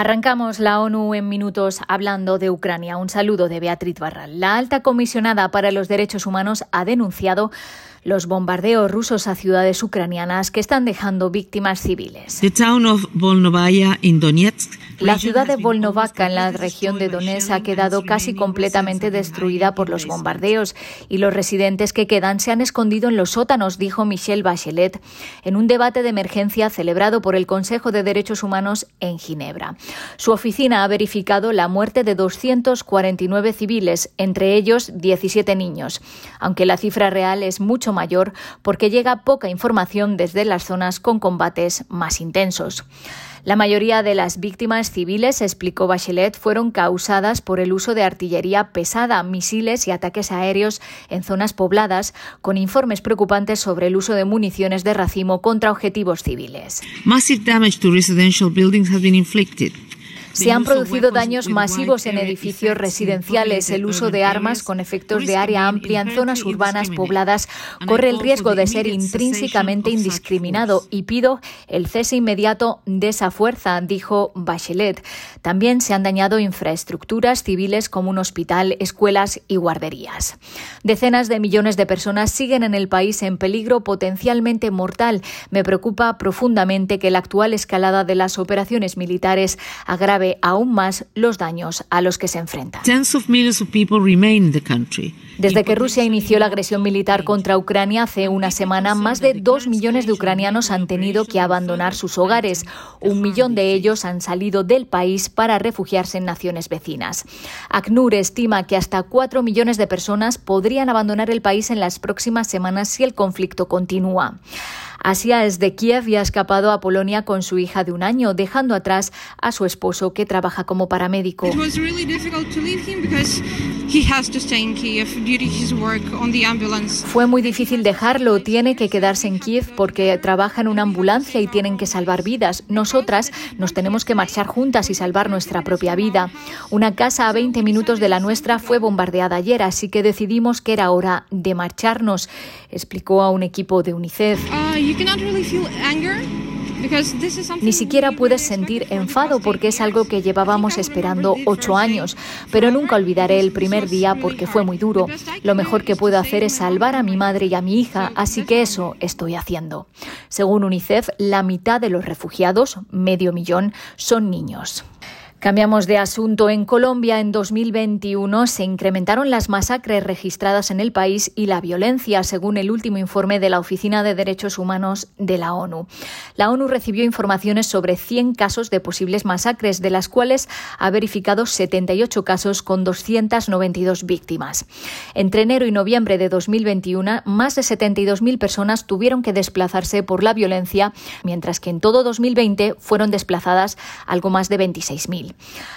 Arrancamos la ONU en minutos hablando de Ucrania. Un saludo de Beatriz Barral. La alta comisionada para los derechos humanos ha denunciado los bombardeos rusos a ciudades ucranianas que están dejando víctimas civiles. La ciudad de Volnovaka, en la región de Donetsk, ha quedado casi completamente destruida por los bombardeos y los residentes que quedan se han escondido en los sótanos, dijo Michelle Bachelet en un debate de emergencia celebrado por el Consejo de Derechos Humanos en Ginebra. Su oficina ha verificado la muerte de 249 civiles, entre ellos 17 niños, aunque la cifra real es mucho mayor porque llega poca información desde las zonas con combates más intensos. La mayoría de las víctimas civiles, explicó Bachelet, fueron causadas por el uso de artillería pesada, misiles y ataques aéreos en zonas pobladas, con informes preocupantes sobre el uso de municiones de racimo contra objetivos civiles. Massive damage to residential buildings has been inflicted. Se han producido daños masivos en edificios residenciales. El uso de armas con efectos de área amplia en zonas urbanas pobladas corre el riesgo de ser intrínsecamente indiscriminado y pido el cese inmediato de esa fuerza, dijo Bachelet. También se han dañado infraestructuras civiles como un hospital, escuelas y guarderías. Decenas de millones de personas siguen en el país en peligro potencialmente mortal. Me preocupa profundamente que la actual escalada de las operaciones militares agrave aún más los daños a los que se enfrentan. Desde que Rusia inició la agresión militar contra Ucrania hace una semana, más de dos millones de ucranianos han tenido que abandonar sus hogares. Un millón de ellos han salido del país para refugiarse en naciones vecinas. ACNUR estima que hasta cuatro millones de personas podrían abandonar el país en las próximas semanas si el conflicto continúa. Asia es de Kiev y ha escapado a Polonia con su hija de un año, dejando atrás a su esposo que trabaja como paramédico. Fue muy difícil dejarlo, tiene que quedarse en Kiev porque trabaja en una ambulancia y tienen que salvar vidas. Nosotras nos tenemos que marchar juntas y salvar nuestra propia vida. Una casa a 20 minutos de la nuestra fue bombardeada ayer, así que decidimos que era hora de marcharnos, explicó a un equipo de UNICEF. Ni siquiera puedes sentir enfado porque es algo que llevábamos esperando ocho años, pero nunca olvidaré el primer día porque fue muy duro. Lo mejor que puedo hacer es salvar a mi madre y a mi hija, así que eso estoy haciendo. Según UNICEF, la mitad de los refugiados, medio millón, son niños. Cambiamos de asunto. En Colombia, en 2021, se incrementaron las masacres registradas en el país y la violencia, según el último informe de la Oficina de Derechos Humanos de la ONU. La ONU recibió informaciones sobre 100 casos de posibles masacres, de las cuales ha verificado 78 casos con 292 víctimas. Entre enero y noviembre de 2021, más de 72.000 personas tuvieron que desplazarse por la violencia, mientras que en todo 2020 fueron desplazadas algo más de 26.000.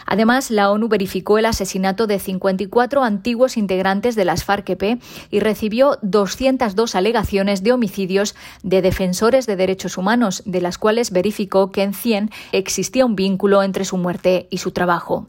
Además, la ONU verificó el asesinato de 54 antiguos integrantes de las FARC-EP y recibió 202 alegaciones de homicidios de defensores de derechos humanos, de las cuales verificó que en 100 existía un vínculo entre su muerte y su trabajo.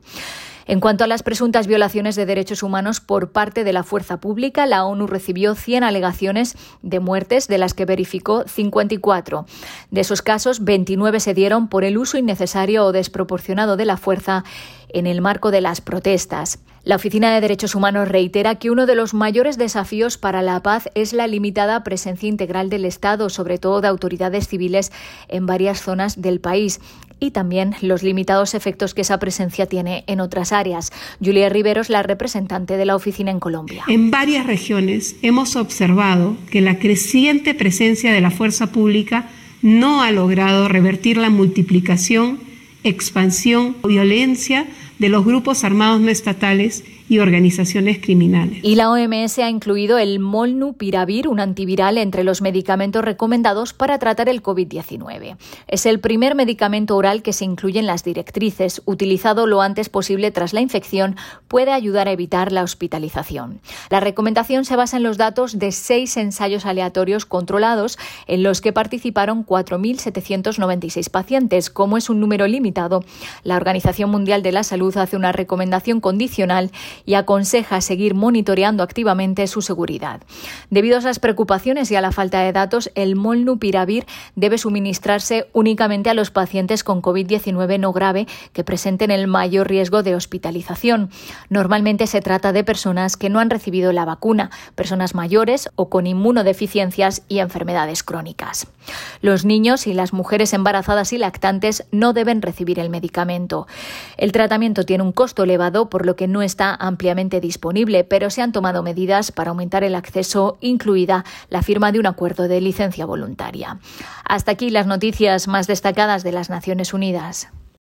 En cuanto a las presuntas violaciones de derechos humanos por parte de la fuerza pública, la ONU recibió 100 alegaciones de muertes, de las que verificó 54. De esos casos, 29 se dieron por el uso innecesario o desproporcionado de la fuerza en el marco de las protestas. La Oficina de Derechos Humanos reitera que uno de los mayores desafíos para la paz es la limitada presencia integral del Estado, sobre todo de autoridades civiles en varias zonas del país y también los limitados efectos que esa presencia tiene en otras áreas. Julia Riveros, la representante de la oficina en Colombia. En varias regiones hemos observado que la creciente presencia de la fuerza pública no ha logrado revertir la multiplicación, expansión violencia de los grupos armados no estatales y organizaciones criminales. Y la OMS ha incluido el molnupiravir, un antiviral, entre los medicamentos recomendados para tratar el COVID-19. Es el primer medicamento oral que se incluye en las directrices. Utilizado lo antes posible tras la infección, puede ayudar a evitar la hospitalización. La recomendación se basa en los datos de seis ensayos aleatorios controlados en los que participaron 4.796 pacientes. Como es un número limitado, la Organización Mundial de la Salud hace una recomendación condicional y aconseja seguir monitoreando activamente su seguridad. Debido a esas preocupaciones y a la falta de datos, el molnupiravir debe suministrarse únicamente a los pacientes con COVID-19 no grave que presenten el mayor riesgo de hospitalización. Normalmente se trata de personas que no han recibido la vacuna, personas mayores o con inmunodeficiencias y enfermedades crónicas. Los niños y las mujeres embarazadas y lactantes no deben recibir el medicamento. El tratamiento tiene un costo elevado, por lo que no está ampliamente disponible, pero se han tomado medidas para aumentar el acceso, incluida la firma de un acuerdo de licencia voluntaria. Hasta aquí las noticias más destacadas de las Naciones Unidas.